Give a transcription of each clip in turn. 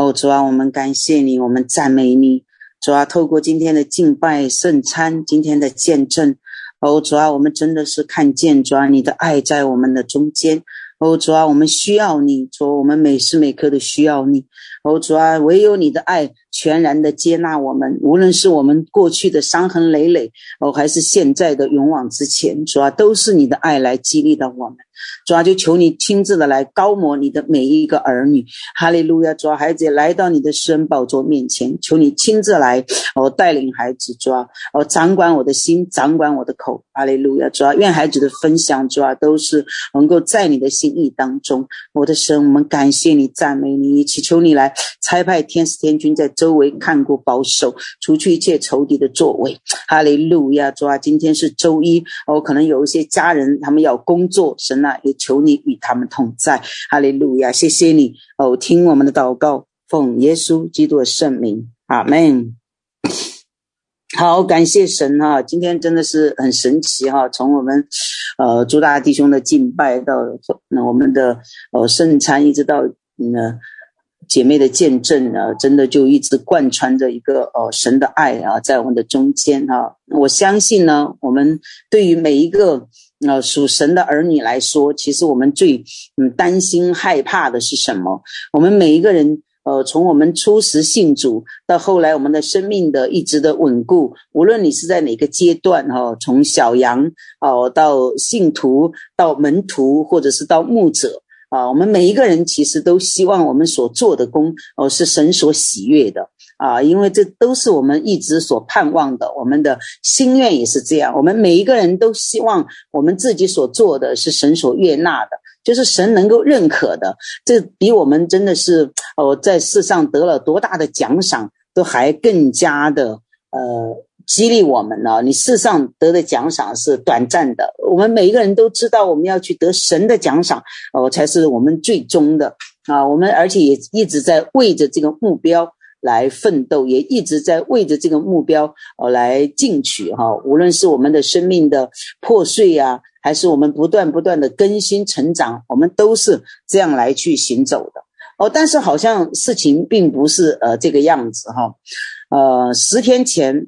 哦，主啊，我们感谢你，我们赞美你。主啊，透过今天的敬拜圣餐，今天的见证，哦，主啊，我们真的是看见主啊，你的爱在我们的中间。哦，主啊，我们需要你，主，我们每时每刻都需要你。哦，主啊，唯有你的爱全然的接纳我们，无论是我们过去的伤痕累累，哦，还是现在的勇往直前，主啊，都是你的爱来激励到我们。主啊，就求你亲自的来高摩你的每一个儿女，哈利路亚！主啊，孩子也来到你的施恩宝座面前，求你亲自来哦带领孩子，主啊，哦掌管我的心，掌管我的口，哈利路亚！主啊，愿孩子的分享，主啊，都是能够在你的心意当中。我的神，我们感谢你，赞美你，祈求你来差派天使天军在周围看顾保守，除去一切仇敌的作为，哈利路亚！主啊，今天是周一，哦，可能有一些家人他们要工作，神啊。也求你与他们同在，哈利路亚！谢谢你哦，听我们的祷告，奉耶稣基督的圣名，阿门。好，感谢神哈，今天真的是很神奇哈，从我们呃诸大弟兄的敬拜到那我们的呃圣餐，一直到嗯姐妹的见证啊，真的就一直贯穿着一个呃神的爱啊，在我们的中间啊。我相信呢，我们对于每一个。那属神的儿女来说，其实我们最嗯担心害怕的是什么？我们每一个人，呃，从我们初时信主到后来，我们的生命的一直的稳固，无论你是在哪个阶段哈，从小羊哦到信徒到门徒，或者是到牧者啊，我们每一个人其实都希望我们所做的工哦是神所喜悦的。啊，因为这都是我们一直所盼望的，我们的心愿也是这样。我们每一个人都希望我们自己所做的是神所悦纳的，就是神能够认可的。这比我们真的是哦，在世上得了多大的奖赏，都还更加的呃激励我们呢。你世上得的奖赏是短暂的，我们每一个人都知道，我们要去得神的奖赏哦，才是我们最终的啊。我们而且也一直在为着这个目标。来奋斗，也一直在为着这个目标呃来进取哈。无论是我们的生命的破碎啊，还是我们不断不断的更新成长，我们都是这样来去行走的哦。但是好像事情并不是呃这个样子哈。呃，十天前，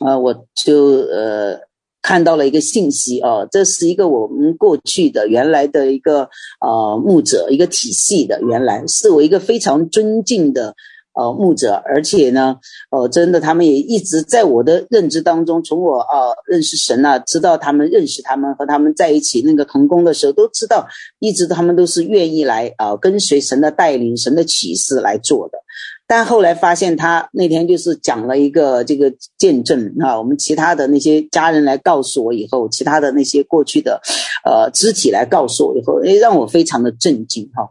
呃，我就呃看到了一个信息哦，这是一个我们过去的原来的一个呃牧者一个体系的，原来是我一个非常尊敬的。呃，牧者，而且呢，呃，真的，他们也一直在我的认知当中，从我呃认识神啊，知道他们认识他们和他们在一起那个同工的时候，都知道，一直他们都是愿意来啊、跟随神的带领、神的启示来做的。但后来发现，他那天就是讲了一个这个见证啊，我们其他的那些家人来告诉我以后，其他的那些过去的呃肢体来告诉我以后，哎，让我非常的震惊哈。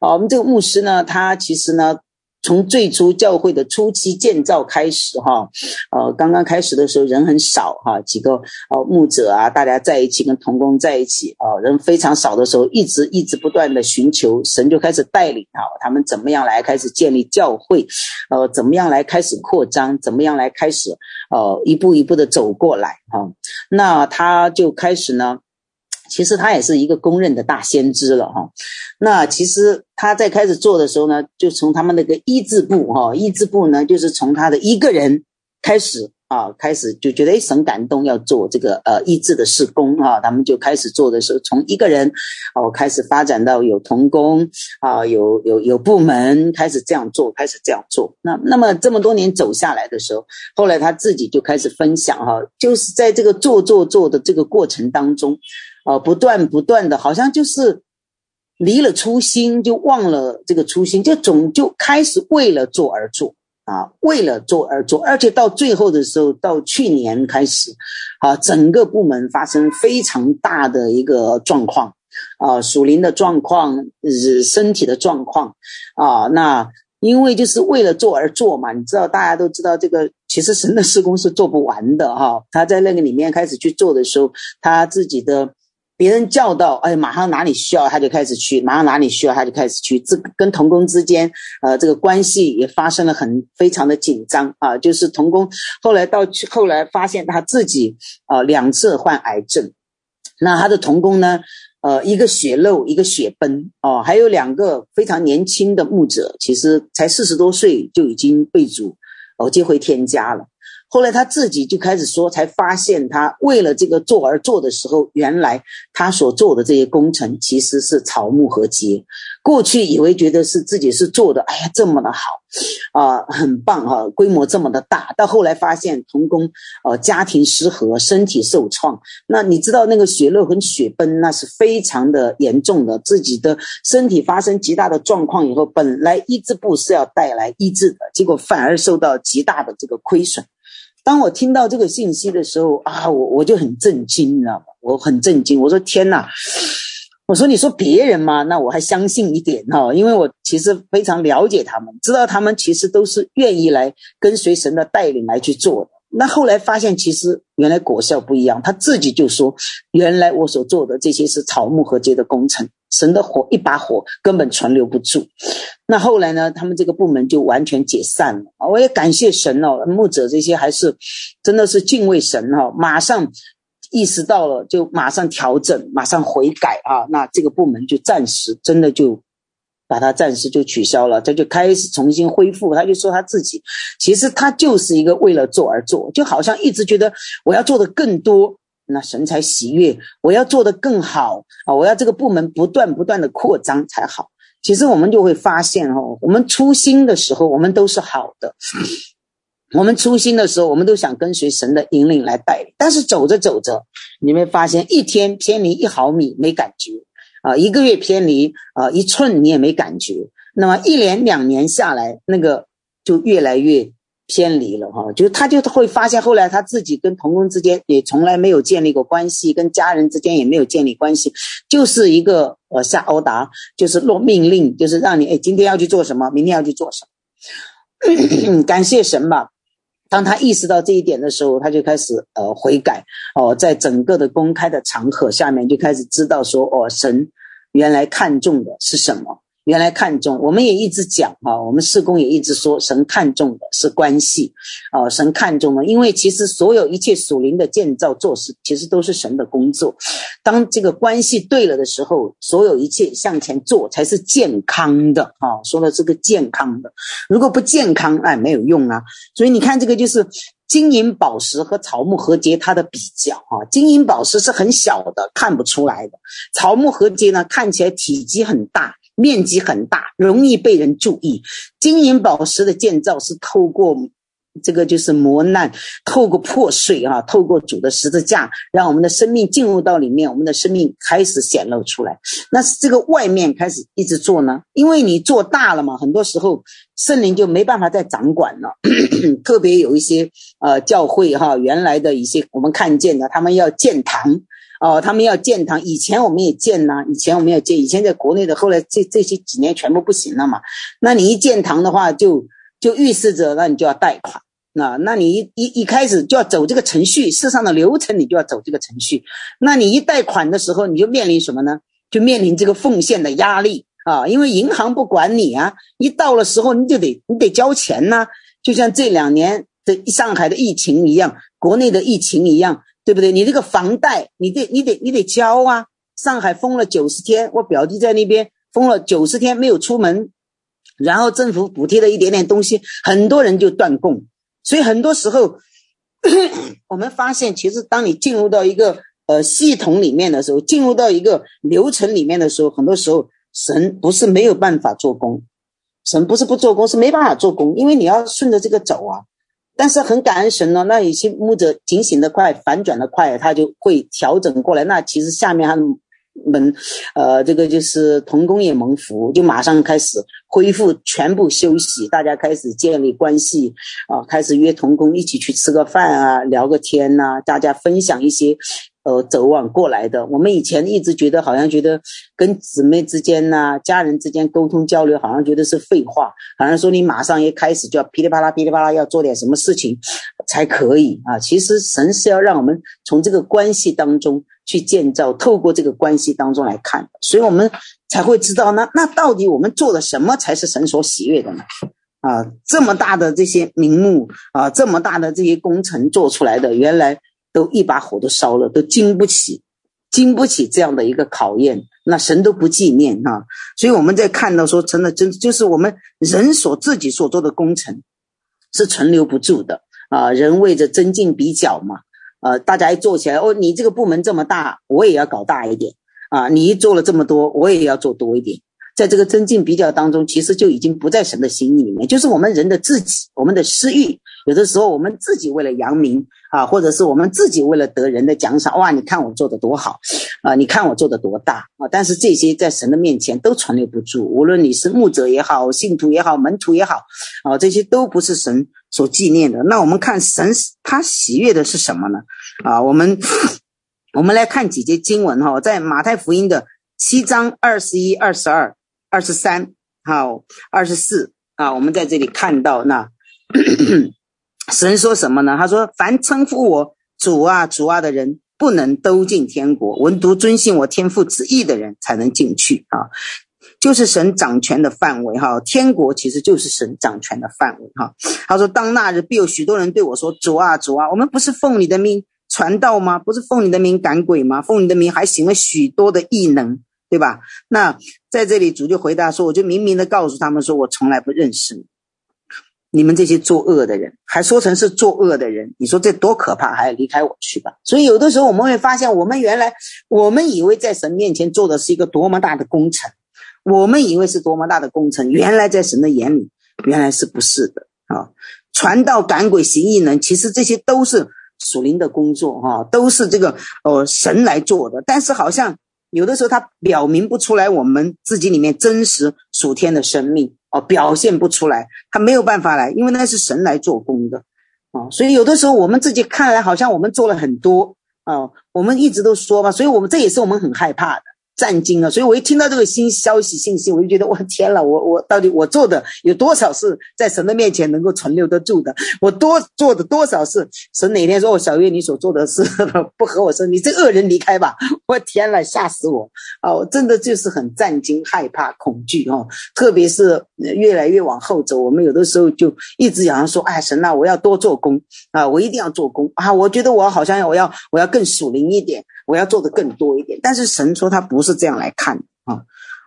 啊，我们这个牧师呢，他其实呢。从最初教会的初期建造开始，哈，呃，刚刚开始的时候人很少，哈，几个呃牧者啊，大家在一起跟同工在一起，啊，人非常少的时候，一直一直不断的寻求神，就开始带领啊，他们怎么样来开始建立教会，呃，怎么样来开始扩张，怎么样来开始，呃，一步一步的走过来，哈，那他就开始呢。其实他也是一个公认的大先知了哈，那其实他在开始做的时候呢，就从他们那个医治部哈，医治部呢就是从他的一个人开始啊，开始就觉得诶神感动要做这个呃医治的事工啊，他们就开始做的时候，从一个人哦开始发展到有同工啊，有有有部门开始这样做，开始这样做。那那么这么多年走下来的时候，后来他自己就开始分享哈，就是在这个做做做的这个过程当中。呃，不断不断的，好像就是离了初心，就忘了这个初心，就总就开始为了做而做啊，为了做而做，而且到最后的时候，到去年开始，啊，整个部门发生非常大的一个状况啊，属灵的状况，呃身体的状况啊，那因为就是为了做而做嘛，你知道，大家都知道这个，其实神的施工是做不完的哈，他在那个里面开始去做的时候，他自己的。别人叫到，哎，马上哪里需要他就开始去，马上哪里需要他就开始去。这跟童工之间，呃，这个关系也发生了很非常的紧张啊。就是童工后来到后来发现他自己，呃，两次患癌症，那他的童工呢，呃，一个血漏，一个血崩，哦，还有两个非常年轻的牧者，其实才四十多岁就已经被主哦接回天家了。后来他自己就开始说，才发现他为了这个做而做的时候，原来他所做的这些工程其实是草木合接。过去以为觉得是自己是做的，哎呀，这么的好，啊、很棒哈、规模这么的大。到后来发现同工，呃，家庭失和，身体受创。那你知道那个血漏和血崩，那是非常的严重的，自己的身体发生极大的状况以后，本来医治部是要带来医治的，结果反而受到极大的这个亏损。当我听到这个信息的时候啊，我我就很震惊，你知道吗？我很震惊，我说天哪！我说你说别人嘛，那我还相信一点哈，因为我其实非常了解他们，知道他们其实都是愿意来跟随神的带领来去做的。那后来发现，其实原来果效不一样，他自己就说，原来我所做的这些是草木合接的工程，神的火一把火根本存留不住。那后来呢，他们这个部门就完全解散了！我也感谢神哦，牧者这些还是真的是敬畏神哈，马上意识到了，就马上调整，马上悔改啊！那这个部门就暂时真的就把它暂时就取消了，他就开始重新恢复。他就说他自己其实他就是一个为了做而做，就好像一直觉得我要做的更多，那神才喜悦；我要做的更好啊，我要这个部门不断不断的扩张才好。其实我们就会发现哦，我们初心的时候，我们都是好的。我们初心的时候，我们都想跟随神的引领来带领。但是走着走着，你会发现一天偏离一毫米没感觉啊，一个月偏离啊一寸你也没感觉。那么一年两年下来，那个就越来越。偏离了哈，就是他就会发现，后来他自己跟同工之间也从来没有建立过关系，跟家人之间也没有建立关系，就是一个呃下 order，就是落命令，就是让你哎今天要去做什么，明天要去做什么。感谢神吧，当他意识到这一点的时候，他就开始呃悔改哦，在整个的公开的场合下面就开始知道说哦，神原来看重的是什么。原来看重，我们也一直讲啊，我们事工也一直说，神看重的是关系，啊，神看重的，因为其实所有一切属灵的建造做事，其实都是神的工作。当这个关系对了的时候，所有一切向前做才是健康的啊。说的这个健康的，如果不健康，哎，没有用啊。所以你看，这个就是金银宝石和草木合结它的比较啊。金银宝石是很小的，看不出来的；草木合结呢，看起来体积很大。面积很大，容易被人注意。金银宝石的建造是透过这个就是磨难，透过破碎啊，透过主的十字架，让我们的生命进入到里面，我们的生命开始显露出来。那是这个外面开始一直做呢，因为你做大了嘛，很多时候圣灵就没办法再掌管了。特别有一些呃教会哈，原来的一些我们看见的，他们要建堂。哦，他们要建堂，以前我们也建呐，以前我们也建，以前在国内的，后来这这些几年全部不行了嘛。那你一建堂的话就，就预示着，那你就要贷款，那那你一一一开始就要走这个程序，世上的流程你就要走这个程序。那你一贷款的时候，你就面临什么呢？就面临这个奉献的压力啊，因为银行不管你啊，一到了时候你就得你得交钱呐、就像这两年的上海的疫情一样，国内的疫情一样。对不对？你这个房贷，你得你得你得交啊！上海封了九十天，我表弟在那边封了九十天没有出门，然后政府补贴了一点点东西，很多人就断供。所以很多时候，我们发现，其实当你进入到一个呃系统里面的时候，进入到一个流程里面的时候，很多时候神不是没有办法做工，神不是不做工，是没办法做工，因为你要顺着这个走啊。但是很感恩神呢，那有些牧者警醒的快，反转的快，他就会调整过来。那其实下面他们，呃，这个就是童工也蒙福，就马上开始恢复全部休息，大家开始建立关系啊，开始约童工一起去吃个饭啊，聊个天呐、大家分享一些。呃，走往过来的，我们以前一直觉得，好像觉得跟姊妹之间呐、家人之间沟通交流，好像觉得是废话，好像说你马上一开始就要噼里啪啦、噼里啪啦要做点什么事情才可以啊。其实神是要让我们从这个关系当中去建造，透过这个关系当中来看，所以我们才会知道，那那到底我们做了什么才是神所喜悦的呢？啊，这么大的这些名目啊，这么大的这些工程做出来的，原来。都一把火都烧了，都经不起经不起这样的一个考验，那神都不纪念哈。所以我们在看到说，成了真就是我们人所自己所做的工程是存留不住的啊。人为着增进比较嘛，呃，大家一做起来，哦，你这个部门这么大，我也要搞大一点啊。你一做了这么多，我也要做多一点。在这个增进比较当中，其实就已经不在神的心里面，就是我们人的自己，我们的私欲。有的时候，我们自己为了扬名啊，或者是我们自己为了得人的奖赏，哇，你看我做的多好啊，你看我做的多大啊！但是这些在神的面前都存留不住，无论你是牧者也好，信徒也好，门徒也好，啊，这些都不是神所纪念的。那我们看神他喜悦的是什么呢？啊，我们我们来看几节经文哈，在马太福音的七章二十一、二十二。二十三，好，二十四啊，我们在这里看到那神说什么呢？他说：“凡称呼我主啊、主啊的人，不能都进天国；唯独遵行我天父旨意的人，才能进去。”啊，就是神掌权的范围哈。天国其实就是神掌权的范围哈。他说：“当那日，必有许多人对我说：主啊、主啊，我们不是奉你的命传道吗？不是奉你的命赶鬼吗？奉你的名还行了许多的异能。”对吧？那在这里主就回答说：“我就明明的告诉他们说，我从来不认识你，你们这些作恶的人，还说成是作恶的人，你说这多可怕！还要离开我去吧。”所以有的时候我们会发现，我们原来我们以为在神面前做的是一个多么大的工程，我们以为是多么大的工程，原来在神的眼里，原来是不是的啊？传道、赶鬼、行异能，其实这些都是属灵的工作哈，都是这个呃神来做的，但是好像。有的时候，他表明不出来我们自己里面真实属天的生命表现不出来，他没有办法来，因为那是神来做工的，啊，所以有的时候我们自己看来好像我们做了很多啊，我们一直都说嘛，所以我们这也是我们很害怕的。战惊了，所以我一听到这个新消息信息，我就觉得我天了，我我到底我做的有多少是在神的面前能够存留得住的？我多做的多少是神哪天说我小月你所做的事 不合我说你这恶人离开吧！我天了，吓死我啊！我真的就是很战惊、害怕、恐惧哦。特别是越来越往后走，我们有的时候就一直想要说，哎，神呐，我要多做工啊，我一定要做工啊！我觉得我好像我要我要更属灵一点。我要做的更多一点，但是神说他不是这样来看啊。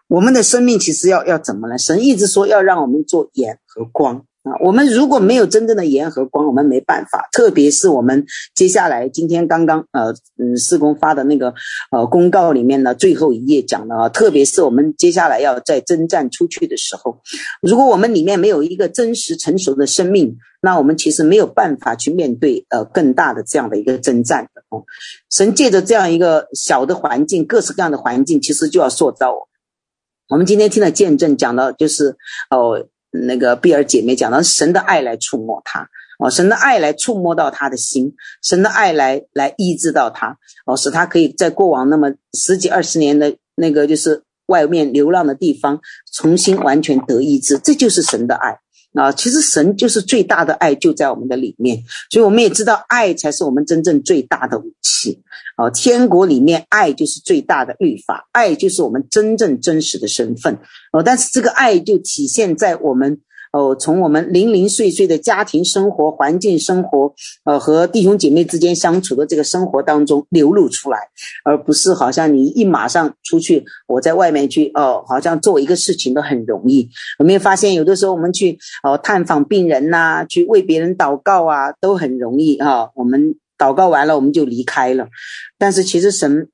我们的生命其实要要怎么呢？神一直说要让我们做盐和光我们如果没有真正的盐和光，我们没办法。特别是我们接下来今天刚刚呃嗯事工发的那个呃公告里面呢，最后一页讲的啊，特别是我们接下来要在征战出去的时候，如果我们里面没有一个真实成熟的生命。那我们其实没有办法去面对呃更大的这样的一个征战的哦。神借着这样一个小的环境，各式各样的环境，其实就要塑造我。我们今天听的见证讲到，就是哦那个碧儿姐妹讲的神的爱来触摸他哦，神的爱来触摸到他的心，神的爱来来医治到他哦，使他可以在过往那么十几二十年的那个就是外面流浪的地方，重新完全得医治，这就是神的爱。啊，其实神就是最大的爱，就在我们的里面，所以我们也知道，爱才是我们真正最大的武器。啊，天国里面，爱就是最大的律法，爱就是我们真正真实的身份。哦，但是这个爱就体现在我们。哦，从我们零零碎碎的家庭生活、环境生活，呃，和弟兄姐妹之间相处的这个生活当中流露出来，而不是好像你一马上出去，我在外面去，哦，好像做一个事情都很容易。有没有发现，有的时候我们去哦探访病人呐、去为别人祷告啊，都很容易啊、我们祷告完了，我们就离开了。但是其实神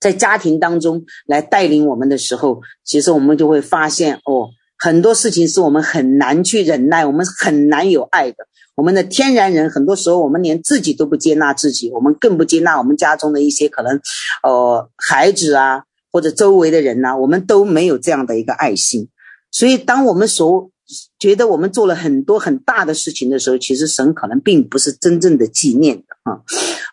在家庭当中来带领我们的时候，其实我们就会发现哦。很多事情是我们很难去忍耐，我们很难有爱的。我们的天然人，很多时候我们连自己都不接纳自己，我们更不接纳我们家中的一些可能，呃，孩子啊，或者周围的人呐、我们都没有这样的一个爱心。所以，当我们所觉得我们做了很多很大的事情的时候，其实神可能并不是真正的纪念的啊。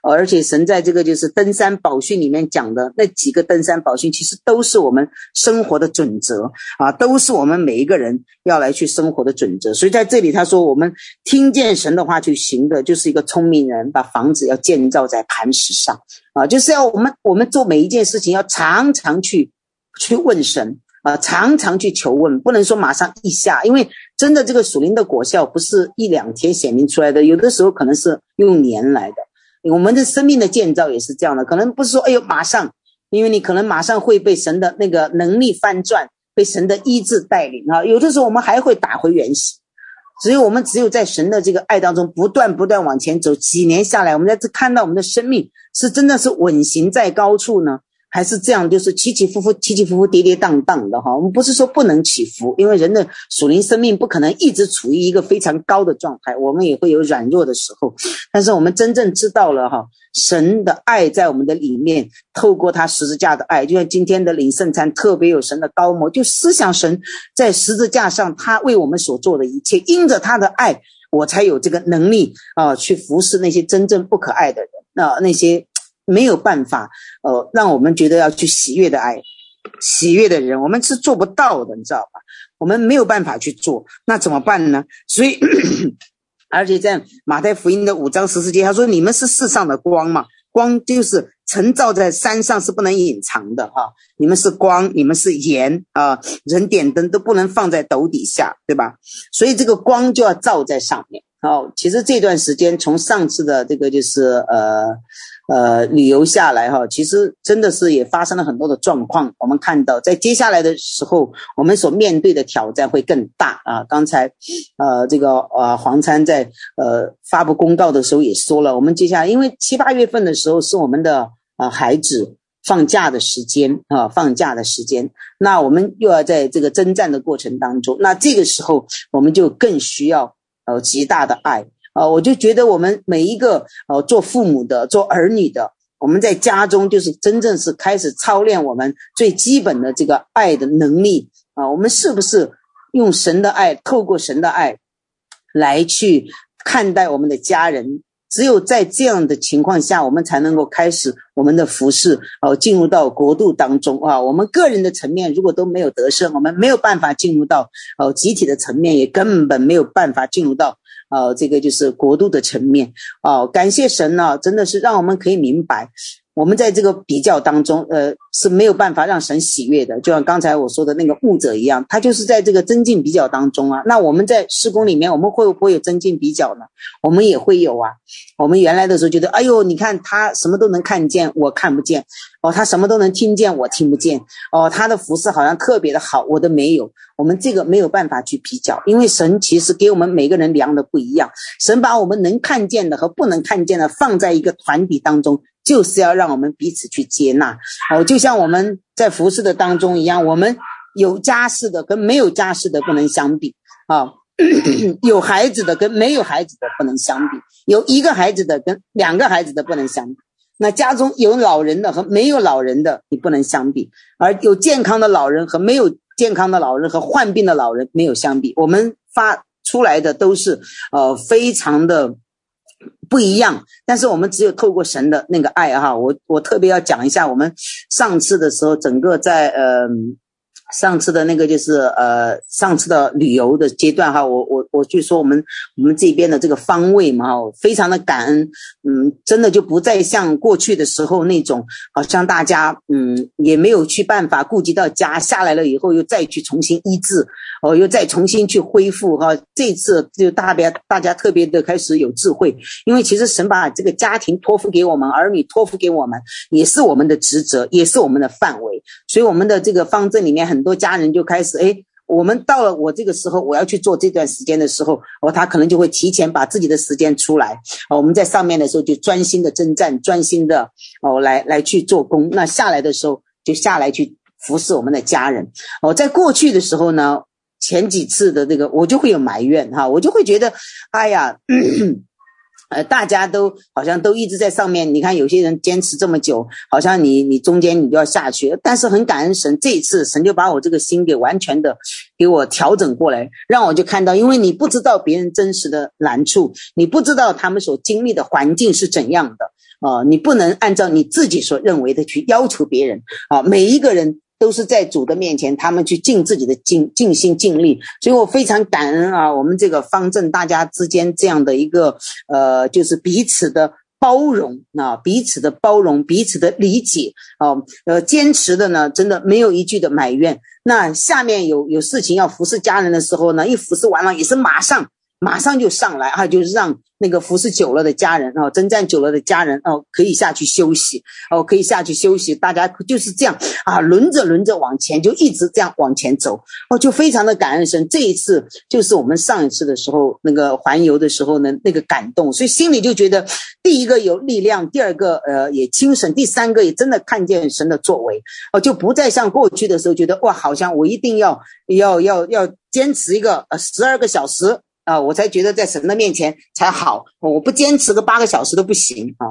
而且神在这个就是登山宝训里面讲的那几个登山宝训，其实都是我们生活的准则啊，都是我们每一个人要来去生活的准则。所以在这里他说，我们听见神的话去行的，就是一个聪明人把房子要建造在磐石上啊，就是要我们我们做每一件事情要常常去去问神。啊，常常去求问，不能说马上一下，因为真的这个属灵的果效不是一两天显明出来的，有的时候可能是用年来的。我们的生命的建造也是这样的，可能不是说哎呦马上，因为你可能马上会被神的那个能力翻转，被神的医治带领啊。有的时候我们还会打回原形，只有我们只有在神的这个爱当中不断不断往前走，几年下来，我们在这看到我们的生命是真的是稳行在高处呢。还是这样，就是起起伏伏、起起伏伏、跌跌宕宕的哈。我们不是说不能起伏，因为人的属灵生命不可能一直处于一个非常高的状态，我们也会有软弱的时候。但是我们真正知道了哈，神的爱在我们的里面，透过他十字架的爱，就像今天的领圣餐特别有神的高摩，就思想神在十字架上他为我们所做的一切，因着他的爱，我才有这个能力啊，去服侍那些真正不可爱的人，那那些。没有办法，呃，让我们觉得要去喜悦的爱，喜悦的人，我们是做不到的，你知道吧？我们没有办法去做，那怎么办呢？所以，而且在马太福音的五章十四节，他说：“你们是世上的光嘛，光就是晨照在山上是不能隐藏的哈。你们是光，你们是盐啊，人点灯都不能放在斗底下，对吧？所以这个光就要照在上面。好，其实这段时间从上次的这个就是呃。”呃，旅游下来哈，其实真的是也发生了很多的状况。我们看到，在接下来的时候，我们所面对的挑战会更大啊。刚才，呃，这个呃黄参在呃发布公告的时候也说了，我们接下来因为七八月份的时候是我们的呃孩子放假的时间啊，放假的时间，那我们又要在这个征战的过程当中，那这个时候我们就更需要呃极大的爱。啊，我就觉得我们每一个呃做父母的、做儿女的，我们在家中就是真正是开始操练我们最基本的这个爱的能力啊。我们是不是用神的爱，透过神的爱来去看待我们的家人？只有在这样的情况下，我们才能够开始我们的服饰，哦，进入到国度当中啊。我们个人的层面如果都没有得胜，我们没有办法进入到哦集体的层面，也根本没有办法进入到。呃，这个就是国度的层面。哦，感谢神呢，真的是让我们可以明白，我们在这个比较当中，呃，是没有办法让神喜悦的。就像刚才我说的那个悟者一样，他就是在这个增进比较当中啊。那我们在施工里面，我们会不会有增进比较呢？我们也会有啊。我们原来的时候觉得，哎呦，你看他什么都能看见，我看不见。哦，他什么都能听见，我听不见。哦，他的服饰好像特别的好，我都没有。我们这个没有办法去比较，因为神其实给我们每个人量的不一样。神把我们能看见的和不能看见的放在一个团体当中，就是要让我们彼此去接纳。哦，就像我们在服饰的当中一样，我们有家室的跟没有家室的不能相比啊，有孩子的跟没有孩子的不能相比，有一个孩子的跟两个孩子的不能相比。那家中有老人的和没有老人的，你不能相比；而有健康的老人和没有健康的老人和患病的老人没有相比。我们发出来的都是呃非常的不一样，但是我们只有透过神的那个爱哈，我我特别要讲一下，我们上次的时候，整个在呃。上次的那个就是呃，上次的旅游的阶段哈，我我我就说我们我们这边的这个方位嘛，非常的感恩，嗯，真的就不再像过去的时候那种，好像大家嗯也没有去办法顾及到家下来了以后又再去重新医治，哦，又再重新去恢复哈。这次就大别大家特别的开始有智慧，因为其实神把这个家庭托付给我们，儿女托付给我们，也是我们的职责，也是我们的范围，所以我们的这个方阵里面很。很多家人就开始哎，我们到了我这个时候，我要去做这段时间的时候，哦，他可能就会提前把自己的时间出来。哦，我们在上面的时候就专心的征战，专心的哦来来去做工。那下来的时候就下来去服侍我们的家人。哦，在过去的时候呢，前几次的这个我就会有埋怨哈，我就会觉得，哎呀。呃，大家都好像都一直在上面。你看，有些人坚持这么久，好像你你中间你就要下去。但是很感恩神，这一次神就把我这个心给完全的给我调整过来，让我就看到，因为你不知道别人真实的难处，你不知道他们所经历的环境是怎样的啊、呃，你不能按照你自己所认为的去要求别人啊、每一个人。都是在主的面前，他们去尽自己的尽尽心尽力，所以我非常感恩啊！我们这个方阵大家之间这样的一个呃，就是彼此的包容啊，彼此的包容，彼此的理解啊，呃，坚持的呢，真的没有一句的埋怨。那下面有有事情要服侍家人的时候呢，一服侍完了也是马上马上就上来啊，就是让那个服侍久了的家人哦，征战久了的家人哦，可以下去休息哦，可以下去休息。大家就是这样啊，轮着轮着往前，就一直这样往前走哦，就非常的感恩神。这一次就是我们上一次的时候那个环游的时候呢，那个感动，所以心里就觉得第一个有力量，第二个呃也精神，第三个也真的看见神的作为哦，就不再像过去的时候觉得哇，好像我一定要要要要坚持一个呃十二个小时。啊，我才觉得在神的面前才好，我不坚持个八个小时都不行啊！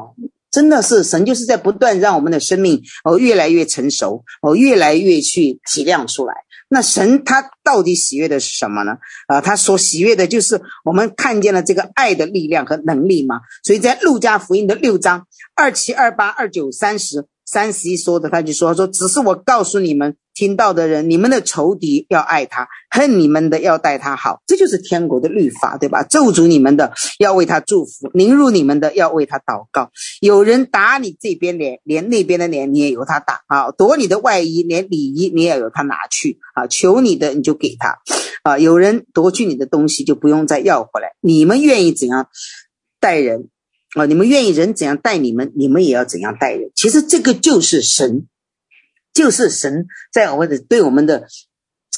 真的是神就是在不断让我们的生命哦越来越成熟，哦越来越去体谅出来。那神他到底喜悦的是什么呢？啊，他所喜悦的就是我们看见了这个爱的力量和能力嘛。所以在路加福音的六章二七二八二九三十。三十一说的，他就说说，只是我告诉你们听到的人，你们的仇敌要爱他，恨你们的要待他好，这就是天国的律法，对吧？咒诅你们的要为他祝福，凌辱你们的要为他祷告。有人打你这边脸，连那边的脸你也由他打啊！夺你的外衣，连里衣你也由他拿去啊！求你的你就给他啊！有人夺去你的东西，就不用再要回来。你们愿意怎样待人？啊，你们愿意人怎样待你们，你们也要怎样待人。其实这个就是神，就是神在我们的对我们的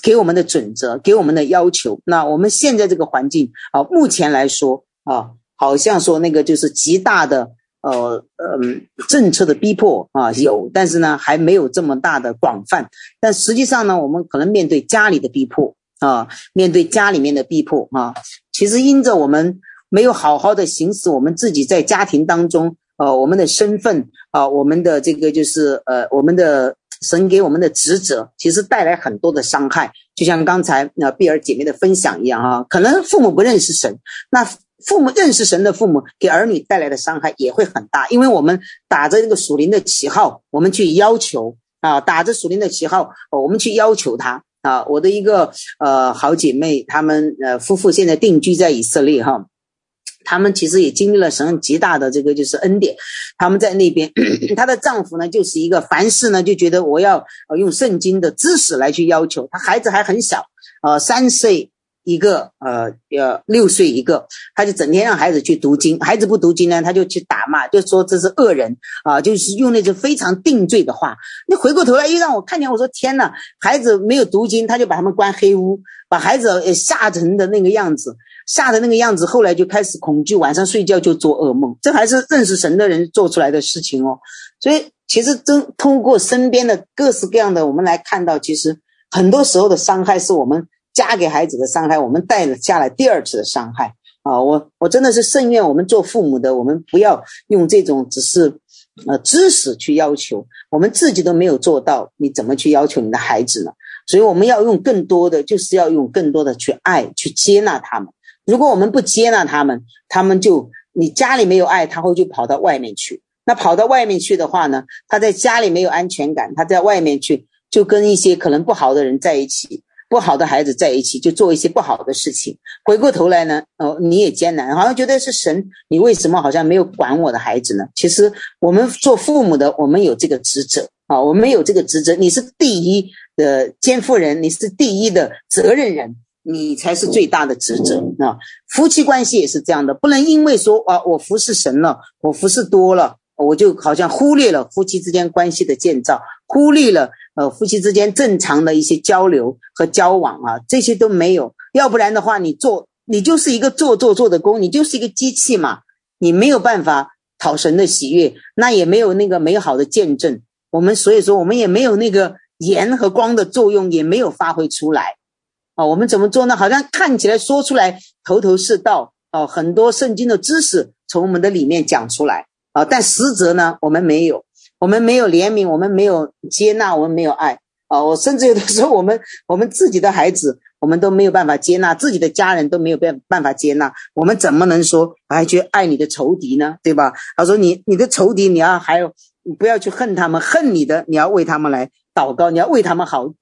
给我们的准则，给我们的要求。那我们现在这个环境啊，目前来说啊，好像说那个就是极大的呃嗯政策的逼迫啊有，但是呢还没有这么大的广泛。但实际上呢，我们可能面对家里的逼迫啊，面对家里面的逼迫啊，其实因着我们。没有好好的行使我们自己在家庭当中，呃，我们的身份啊、我们的这个就是呃，我们的神给我们的职责，其实带来很多的伤害。就像刚才那碧儿姐妹的分享一样啊，可能父母不认识神，那父母认识神的父母给儿女带来的伤害也会很大，因为我们打着这个属灵的旗号，我们去要求啊，打着属灵的旗号，我们去要求他啊。我的一个呃好姐妹，他们呃夫妇现在定居在以色列哈。他们其实也经历了神极大的这个就是恩典，他们在那边，她的丈夫呢就是一个凡事呢就觉得我要用圣经的知识来去要求，他孩子还很小，呃三岁一个，呃呃六岁一个，他就整天让孩子去读经，孩子不读经呢他就去打骂，就说这是恶人啊，就是用那种非常定罪的话。那回过头来又让我看见，我说天呐，孩子没有读经，他就把他们关黑屋，把孩子吓成的那个样子。吓的那个样子，后来就开始恐惧，晚上睡觉就做噩梦。这还是认识神的人做出来的事情哦。所以，其实真通过身边的各式各样的，我们来看到，其实很多时候的伤害是我们加给孩子的伤害，我们带了下来第二次的伤害啊。我我真的是甚愿我们做父母的，我们不要用这种只是呃知识去要求，我们自己都没有做到，你怎么去要求你的孩子呢？所以，我们要用更多的，就是要用更多的去爱，去接纳他们。如果我们不接纳他们，他们就你家里没有爱，他会就跑到外面去。那跑到外面去的话呢，他在家里没有安全感，他在外面去就跟一些可能不好的人在一起，不好的孩子在一起，就做一些不好的事情。回过头来呢，哦，你也艰难，好像觉得是神，你为什么好像没有管我的孩子呢？其实我们做父母的，我们有这个职责啊，我们有这个职责。你是第一的监护人，你是第一的责任人。你才是最大的职责啊！夫妻关系也是这样的，不能因为说啊，我服侍神了，我服侍多了，我就好像忽略了夫妻之间关系的建造，忽略了呃夫妻之间正常的一些交流和交往啊，这些都没有。要不然的话，你做你就是一个做做做的工，你就是一个机器嘛，你没有办法讨神的喜悦，那也没有那个美好的见证。我们所以说，我们也没有那个盐和光的作用，也没有发挥出来。啊，我们怎么做呢？好像看起来说出来头头是道啊，很多圣经的知识从我们的里面讲出来啊，但实则呢，我们没有，我们没有怜悯，我们没有接纳，我们没有爱啊。我甚至有的时候，我们我们自己的孩子，我们都没有办法接纳，自己的家人都没有办办法接纳，我们怎么能说还去爱你的仇敌呢？对吧？他说你你的仇敌，你要还有不要去恨他们，恨你的，你要为他们来祷告，你要为他们好。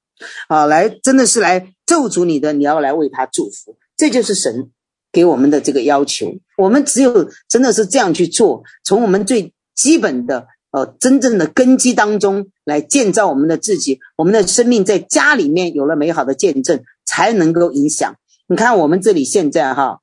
啊，来，真的是来咒诅你的，你要来为他祝福，这就是神给我们的这个要求。我们只有真的是这样去做，从我们最基本的呃真正的根基当中来建造我们的自己，我们的生命在家里面有了美好的见证，才能够影响。你看我们这里现在哈，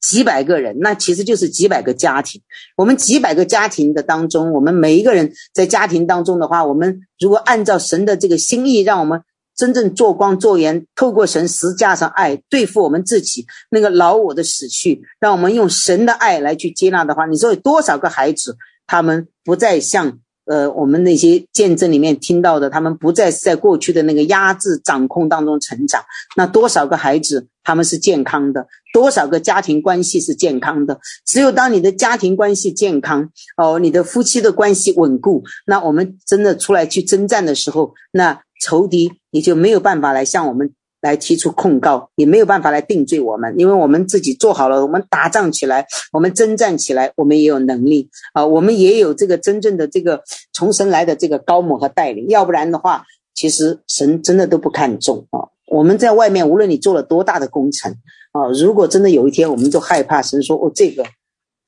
几百个人，那其实就是几百个家庭。我们几百个家庭的当中，我们每一个人在家庭当中的话，我们如果按照神的这个心意，让我们真正做光做盐，透过神实加上爱对付我们自己那个老我的死去，让我们用神的爱来去接纳的话，你说有多少个孩子，他们不再像。呃，我们那些见证里面听到的，他们不再是在过去的那个压制、掌控当中成长。那多少个孩子他们是健康的？多少个家庭关系是健康的？只有当你的家庭关系健康，哦，你的夫妻的关系稳固，那我们真的出来去征战的时候，那仇敌也就没有办法来向我们。来提出控告，也没有办法来定罪我们，因为我们自己做好了，我们打仗起来，我们征战起来，我们也有能力啊，我们也有这个真正的这个从神来的这个高摩和带领，要不然的话，其实神真的都不看重啊。我们在外面，无论你做了多大的工程啊，如果真的有一天，我们都害怕神说，哦，这个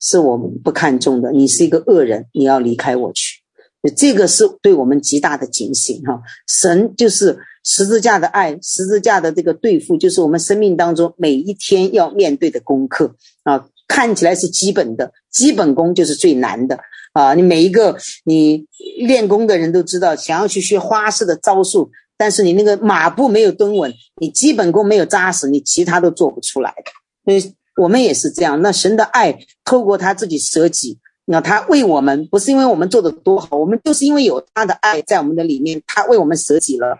是我们不看重的，你是一个恶人，你要离开我去，这个是对我们极大的警醒哈。神就是。十字架的爱，十字架的这个对付，就是我们生命当中每一天要面对的功课啊。看起来是基本的，基本功就是最难的啊。你每一个你练功的人都知道，想要去学花式的招数，但是你那个马步没有蹲稳，你基本功没有扎实，你其他都做不出来的。所以我们也是这样。那神的爱透过他自己舍己，那他为我们，不是因为我们做得多好，我们就是因为有他的爱在我们的里面，他为我们舍己了。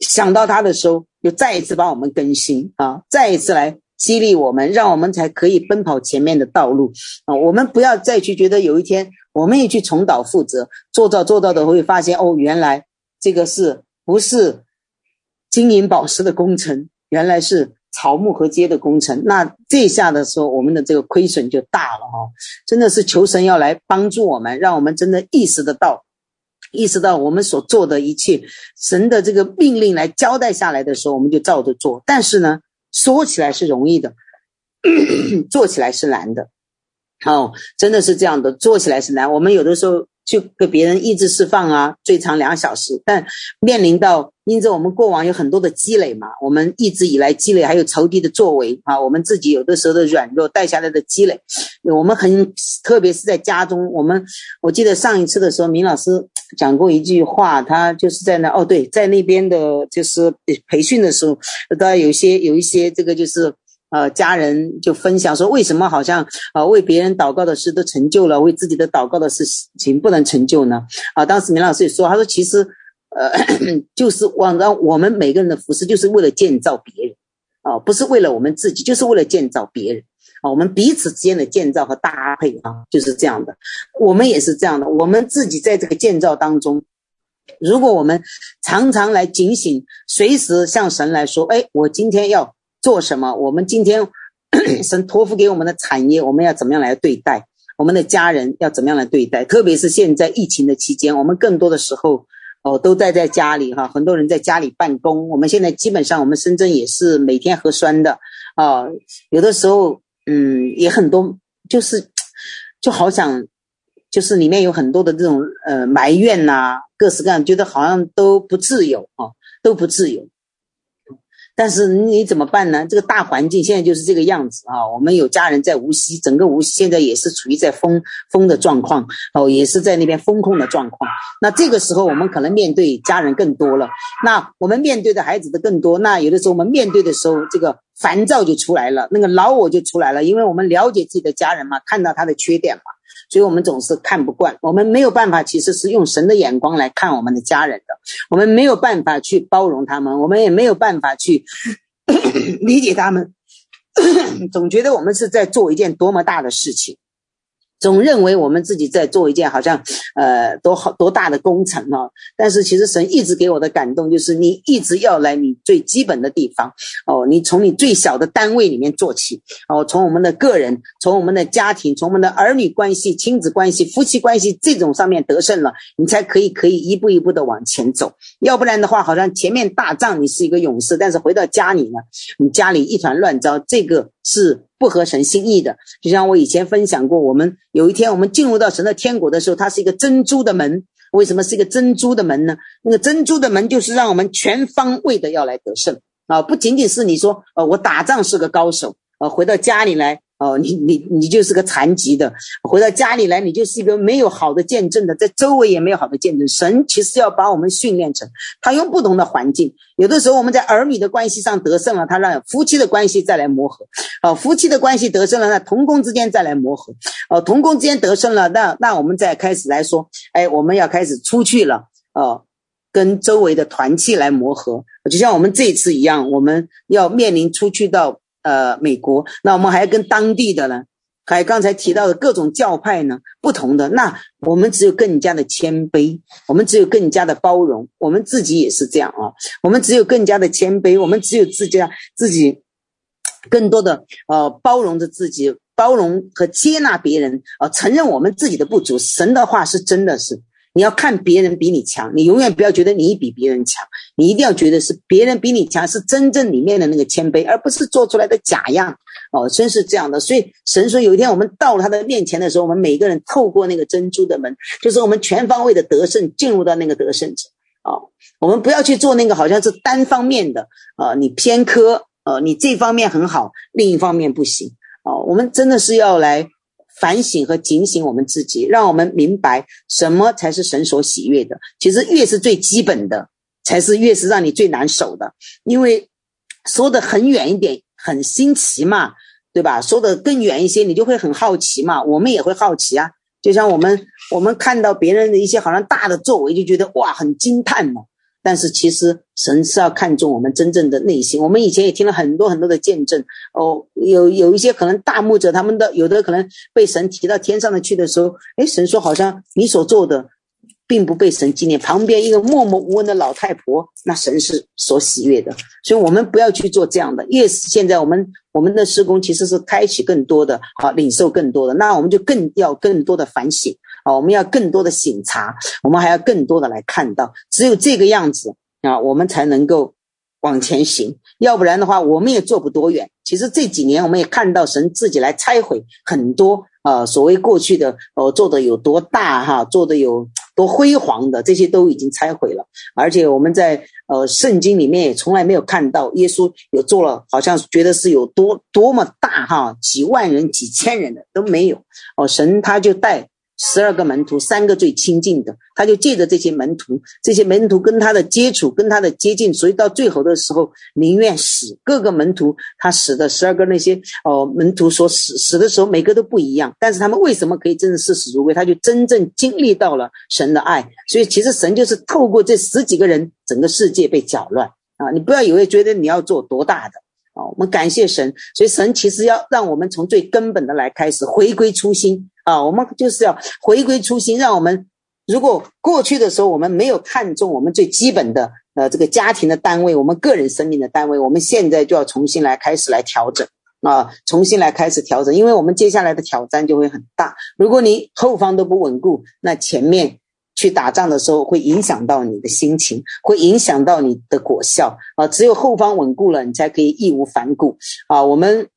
想到他的时候，又再一次把我们更新啊，再一次来激励我们，让我们才可以奔跑前面的道路啊。我们不要再去觉得有一天我们也去重蹈覆辙，做到做到的会发现哦，原来这个是不是金银宝石的工程，原来是草木禾秸的工程。那这下的时候，我们的这个亏损就大了哈。真的是求神要来帮助我们，让我们真的意识得到。意识到我们所做的一切，神的这个命令来交代下来的时候，我们就照着做。但是呢，说起来是容易的，做起来是难的。哦，真的是这样的，做起来是难。我们有的时候。就给别人意志释放啊，最长两小时。但面临到，因着我们过往有很多的积累嘛，我们一直以来积累，还有仇敌的作为啊，我们自己有的时候的软弱带下来的积累，我们很特别是在家中，我们我记得上一次的时候，明老师讲过一句话，他就是在那哦，对，在那边的就是培训的时候，当然有些有一些这个就是。呃，家人就分享说，为什么好像啊、呃、为别人祷告的事都成就了，为自己的祷告的事情不能成就呢？啊，当时明老师也说，他说其实，呃，就是往让我们每个人的服饰，就是为了建造别人，啊，不是为了我们自己，就是为了建造别人，啊，我们彼此之间的建造和搭配啊，就是这样的。我们也是这样的，我们自己在这个建造当中，如果我们常常来警醒，随时向神来说，哎，我今天要。做什么？我们今天 神托付给我们的产业，我们要怎么样来对待？我们的家人要怎么样来对待？特别是现在疫情的期间，我们更多的时候哦都待在家里哈，很多人在家里办公。我们现在基本上，我们深圳也是每天核酸的啊，有的时候嗯也很多，就是就好想就是里面有很多的这种呃埋怨呐、各式各样，觉得好像都不自由啊，都不自由。但是你怎么办呢？这个大环境现在就是这个样子啊！我们有家人在无锡，整个无锡现在也是处于在封封的状况哦，也是在那边封控的状况。那这个时候我们可能面对家人更多了，那我们面对的孩子的更多。那有的时候我们面对的时候，这个烦躁就出来了，那个老我就出来了，因为我们了解自己的家人嘛，看到他的缺点嘛。所以我们总是看不惯，我们没有办法，其实是用神的眼光来看我们的家人的，我们没有办法去包容他们，我们也没有办法去 理解他们，总觉得我们是在做一件多么大的事情。总认为我们自己在做一件好像，呃，多好多大的工程啊！但是其实神一直给我的感动就是，你一直要来你最基本的地方哦，你从你最小的单位里面做起哦，从我们的个人，从我们的家庭，从我们的儿女关系、亲子关系、夫妻关系这种上面得胜了，你才可以可以一步一步的往前走。要不然的话，好像前面打仗你是一个勇士，但是回到家里呢，你家里一团乱糟，这个是。不合神心意的，就像我以前分享过，我们有一天我们进入到神的天国的时候，它是一个珍珠的门。为什么是一个珍珠的门呢？那个珍珠的门就是让我们全方位的要来得胜啊！不仅仅是你说，呃，我打仗是个高手呃，回到家里来。哦，你你你就是个残疾的，回到家里来，你就是一个没有好的见证的，在周围也没有好的见证。神其实要把我们训练成，他用不同的环境，有的时候我们在儿女的关系上得胜了，他让夫妻的关系再来磨合，哦，夫妻的关系得胜了，那同工之间再来磨合，哦，同工之间得胜了，那那我们再开始来说，哎，我们要开始出去了，哦，跟周围的团契来磨合，就像我们这一次一样，我们要面临出去到。呃，美国，那我们还要跟当地的呢，还有刚才提到的各种教派呢，不同的，那我们只有更加的谦卑，我们只有更加的包容，我们自己也是这样啊，我们只有更加的谦卑，我们只有自家自己更多的呃包容着自己，包容和接纳别人啊，呃，承认我们自己的不足，神的话是真的是。你要看别人比你强，你永远不要觉得你比别人强，你一定要觉得是别人比你强，是真正里面的那个谦卑，而不是做出来的假样。哦，真是这样的。所以神说，有一天我们到了他的面前的时候，我们每个人透过那个珍珠的门，就是我们全方位的得胜，进入到那个得胜者。哦，我们不要去做那个好像是单方面的，呃，你偏科，呃，你这方面很好，另一方面不行。哦，我们真的是要来。反省和警醒我们自己，让我们明白什么才是神所喜悦的。其实越是最基本的，才是越是让你最难守的。因为说得很远一点，很新奇嘛，对吧？说得更远一些，你就会很好奇嘛。我们也会好奇啊。就像我们我们看到别人的一些好像大的作为，就觉得哇，很惊叹嘛。但是其实神是要看重我们真正的内心。我们以前也听了很多很多的见证哦，有有一些可能大牧者他们的有的可能被神提到天上的去的时候，哎，神说好像你所做的并不被神纪念。旁边一个默默无闻的老太婆，那神是所喜悦的。所以我们不要去做这样的。越是现在我们我们的施工其实是开启更多的啊，领受更多的，那我们就更要更多的反省。啊，我们要更多的省察，我们还要更多的来看到，只有这个样子啊，我们才能够往前行。要不然的话，我们也做不多远。其实这几年，我们也看到神自己来拆毁很多啊，所谓过去的哦做的有多大哈，做的有多辉煌的，这些都已经拆毁了。而且我们在呃圣经里面也从来没有看到耶稣有做了，好像觉得是有多多么大哈，几万人、几千人的都没有。哦，神他就带。十二个门徒，三个最亲近的，他就借着这些门徒，这些门徒跟他的接触，跟他的接近，所以到最后的时候，宁愿死。各个门徒他死的十二个那些哦、门徒所死死的时候，每个都不一样，但是他们为什么可以真的视死如归？他就真正经历到了神的爱。所以其实神就是透过这十几个人，整个世界被搅乱啊！你不要以为觉得你要做多大的啊！我们感谢神，所以神其实要让我们从最根本的来开始回归初心。啊，我们就是要回归初心，让我们如果过去的时候我们没有看重我们最基本的呃这个家庭的单位，我们个人生命的单位，我们现在就要重新来开始来调整啊，重新来开始调整，因为我们接下来的挑战就会很大。如果你后方都不稳固，那前面去打仗的时候会影响到你的心情，会影响到你的果效啊。只有后方稳固了，你才可以义无反顾啊。我们。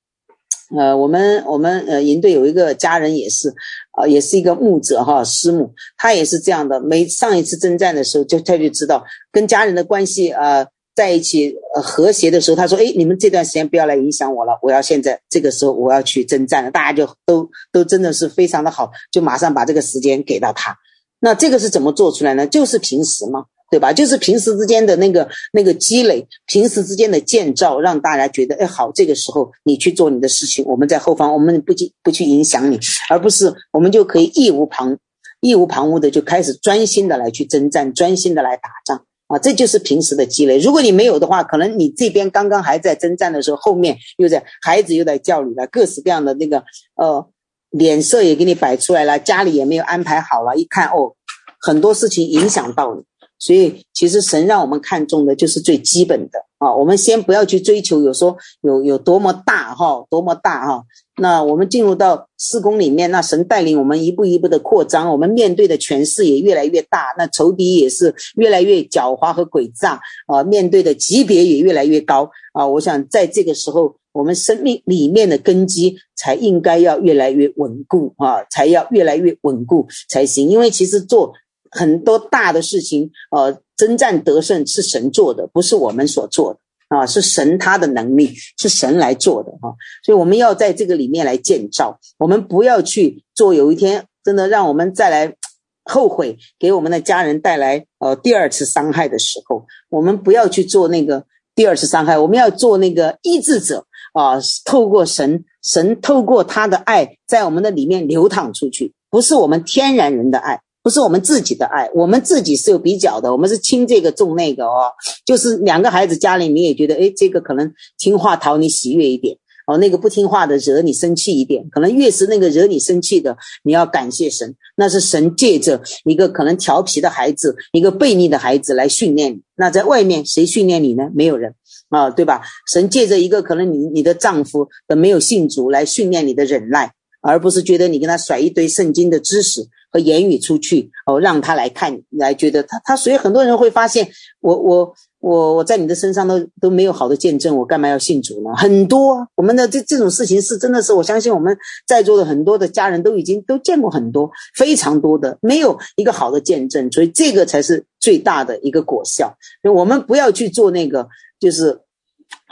呃，我们我们呃营队有一个家人也是，呃，也是一个牧者哈，师母，他也是这样的。每上一次征战的时候，就他就知道跟家人的关系呃在一起呃和谐的时候，他说：“诶，你们这段时间不要来影响我了，我要现在这个时候我要去征战了。”大家就都都真的是非常的好，就马上把这个时间给到他。那这个是怎么做出来呢？就是平时嘛。对吧？就是平时之间的那个那个积累，平时之间的建造，让大家觉得，哎，好，这个时候你去做你的事情，我们在后方，我们不去不去影响你，而不是我们就可以义无旁义无旁骛的就开始专心的来去征战，专心的来打仗啊！这就是平时的积累。如果你没有的话，可能你这边刚刚还在征战的时候，后面又在孩子又在叫你了，各式各样的那个呃脸色也给你摆出来了，家里也没有安排好了，一看哦，很多事情影响到你。所以，其实神让我们看重的就是最基本的啊。我们先不要去追求有说有有多么大哈，多么大哈。那我们进入到四宫里面，那神带领我们一步一步的扩张，我们面对的权势也越来越大，那仇敌也是越来越狡猾和诡诈啊，面对的级别也越来越高啊。我想在这个时候，我们生命里面的根基才应该要越来越稳固啊，才要越来越稳固才行。因为其实做。很多大的事情，呃，征战得胜是神做的，不是我们所做的啊，是神他的能力，是神来做的哈。所以我们要在这个里面来建造，我们不要去做，有一天真的让我们再来后悔，给我们的家人带来呃第二次伤害的时候，我们不要去做那个第二次伤害，我们要做那个医治者啊，透过神，神透过他的爱在我们的里面流淌出去，不是我们天然人的爱。不是我们自己的爱，我们自己是有比较的，我们是轻这个重那个哦。就是两个孩子家里，你也觉得，诶，这个可能听话讨你喜悦一点哦，那个不听话的惹你生气一点，可能越是那个惹你生气的，你要感谢神，那是神借着一个可能调皮的孩子，一个悖逆的孩子来训练你。那在外面谁训练你呢？没有人啊，对吧？神借着一个可能你你的丈夫的没有信主来训练你的忍耐，而不是觉得你跟他甩一堆圣经的知识。和言语出去哦，让他来看，来觉得他他，所以很多人会发现我我我我在你的身上都都没有好的见证，我干嘛要信主呢？很多我们的这这种事情是真的是，我相信我们在座的很多的家人都已经都见过很多非常多的，没有一个好的见证，所以这个才是最大的一个果效。我们不要去做那个，就是。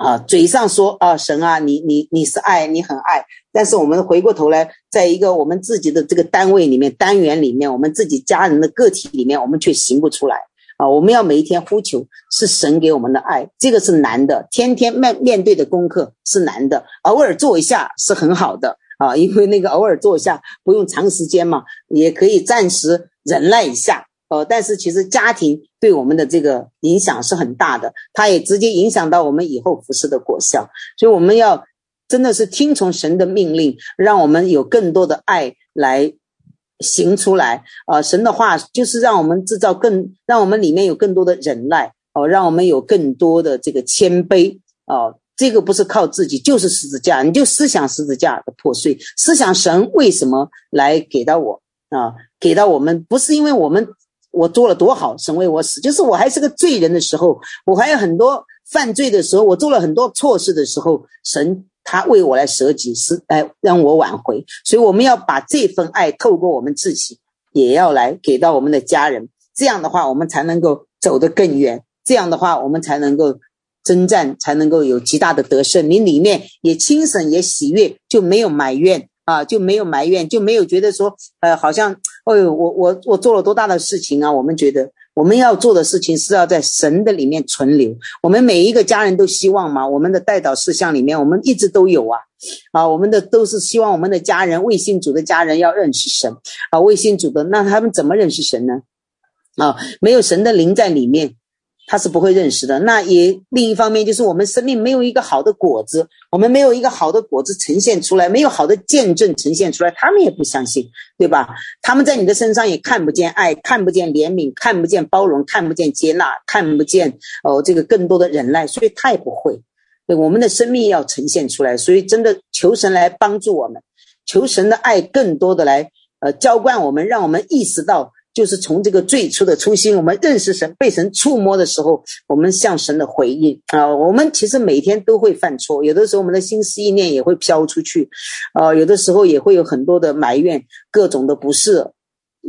啊，嘴上说啊，神啊，你你你是爱，你很爱，但是我们回过头来，在一个我们自己的这个单位里面、单元里面，我们自己家人的个体里面，我们却行不出来啊。我们要每一天呼求，是神给我们的爱，这个是难的，天天面面对的功课是难的，偶尔做一下是很好的啊，因为那个偶尔做一下不用长时间嘛，也可以暂时忍耐一下。呃，但是其实家庭对我们的这个影响是很大的，它也直接影响到我们以后服事的果效。所以我们要真的是听从神的命令，让我们有更多的爱来行出来。啊、呃，神的话就是让我们制造更，让我们里面有更多的忍耐，哦、让我们有更多的这个谦卑。哦、这个不是靠自己，就是十字架。你就思想十字架的破碎，思想神为什么来给到我啊、给到我们不是因为我们。我做了多好，神为我死，就是我还是个罪人的时候，我还有很多犯罪的时候，我做了很多错事的时候，神他为我来舍己，是来让我挽回。所以我们要把这份爱透过我们自己，也要来给到我们的家人，这样的话，我们才能够走得更远。这样的话，我们才能够征战，才能够有极大的得胜。你里面也轻省也喜悦，就没有埋怨。啊，就没有埋怨，就没有觉得说，呃，好像，哎呦，我我我做了多大的事情啊？我们觉得我们要做的事情是要在神的里面存留。我们每一个家人都希望嘛，我们的代祷事项里面，我们一直都有啊，啊，我们的都是希望我们的家人，未信主的家人要认识神啊，未信主的，那他们怎么认识神呢？啊，没有神的灵在里面。他是不会认识的。那也另一方面就是我们生命没有一个好的果子，我们没有一个好的果子呈现出来，没有好的见证呈现出来，他们也不相信，对吧？他们在你的身上也看不见爱，看不见怜悯，看不见包容，看不见接纳，看不见哦这个更多的忍耐，所以他也不会。对，我们的生命要呈现出来，所以真的求神来帮助我们，求神的爱更多的来呃浇灌我们，让我们意识到。就是从这个最初的初心，我们认识神、被神触摸的时候，我们向神的回应啊、我们其实每天都会犯错，有的时候我们的心思意念也会飘出去，啊、有的时候也会有很多的埋怨，各种的不适。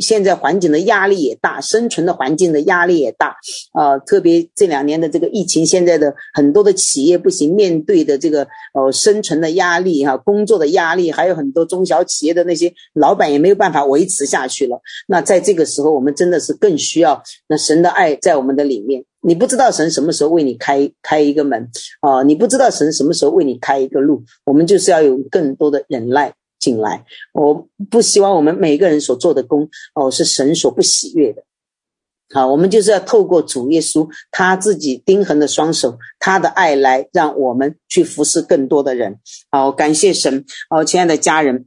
现在环境的压力也大，生存的环境的压力也大，啊、特别这两年的这个疫情，现在的很多的企业不行，面对的这个呃生存的压力哈、工作的压力，还有很多中小企业的那些老板也没有办法维持下去了。那在这个时候，我们真的是更需要那神的爱在我们的里面。你不知道神什么时候为你开开一个门啊、你不知道神什么时候为你开一个路，我们就是要有更多的忍耐。进来，我不希望我们每个人所做的工哦是神所不喜悦的，好，我们就是要透过主耶稣他自己钉痕的双手，他的爱来让我们去服侍更多的人。好，感谢神好，亲爱的家人，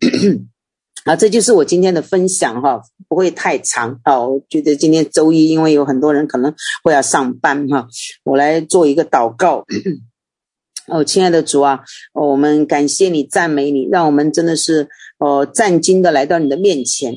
啊，这就是我今天的分享哈，不会太长啊。我觉得今天周一，因为有很多人可能会要上班哈，我来做一个祷告。哦，亲爱的主啊，我们感谢你，赞美你，让我们真的是哦战惊的来到你的面前。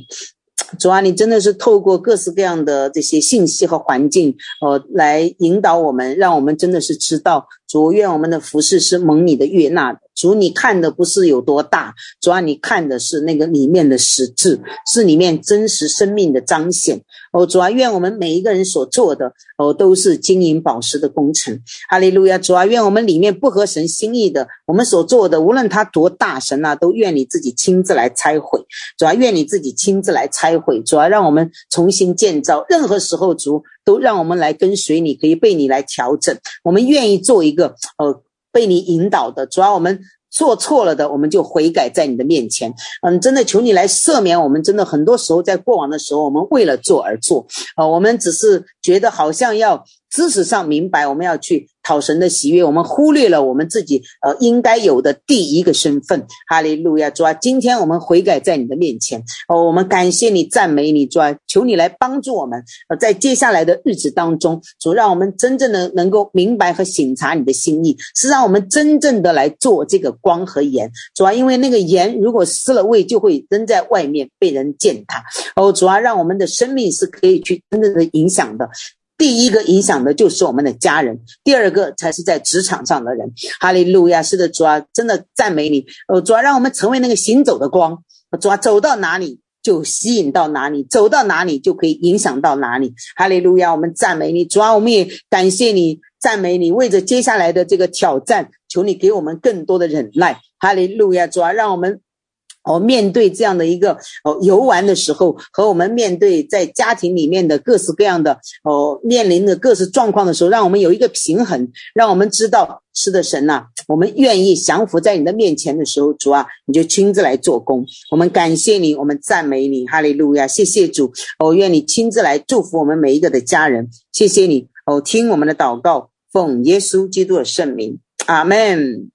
主啊，你真的是透过各式各样的这些信息和环境，哦，来引导我们，让我们真的是知道主，愿我们的服饰是蒙你的悦纳的。主，你看的不是有多大，主要你看的是那个里面的实质，是里面真实生命的彰显。哦，主啊，愿我们每一个人所做的哦，都是金银宝石的工程。哈利路亚，主啊，愿我们里面不合神心意的，我们所做的，无论它多大，神啊，都愿你自己亲自来拆毁。主啊，愿你自己亲自来拆毁。主啊，让我们重新建造。任何时候，主都让我们来跟随你，可以被你来调整。我们愿意做一个呃。被你引导的，主要我们做错了的，我们就悔改在你的面前。嗯，真的求你来赦免我们。真的很多时候在过往的时候，我们为了做而做，呃，我们只是觉得好像要。知识上明白，我们要去讨神的喜悦，我们忽略了我们自己呃应该有的第一个身份。哈利路亚，主啊，今天我们悔改在你的面前哦，我们感谢你，赞美你，主啊，求你来帮助我们呃，在接下来的日子当中，主让我们真正的能够明白和省察你的心意，是让我们真正的来做这个光和盐。主啊，因为那个盐如果失了味，就会扔在外面被人践踏。哦，主啊，让我们的生命是可以去真正的影响的。第一个影响的就是我们的家人，第二个才是在职场上的人。哈利路亚，是的，主啊，真的赞美你。呃，主啊，让我们成为那个行走的光。主啊，走到哪里就吸引到哪里，走到哪里就可以影响到哪里。哈利路亚，我们赞美你。主啊，我们也感谢你，赞美你。为着接下来的这个挑战，求你给我们更多的忍耐。哈利路亚，主啊，让我们。哦，面对这样的一个哦游玩的时候，和我们面对在家庭里面的各式各样的哦面临的各式状况的时候，让我们有一个平衡，让我们知道是的，神呐，我们愿意降服在你的面前的时候，主啊，你就亲自来做工。我们感谢你，我们赞美你，哈利路亚，谢谢主。哦，愿你亲自来祝福我们每一个的家人，谢谢你。哦，听我们的祷告，奉耶稣基督的圣名，阿门。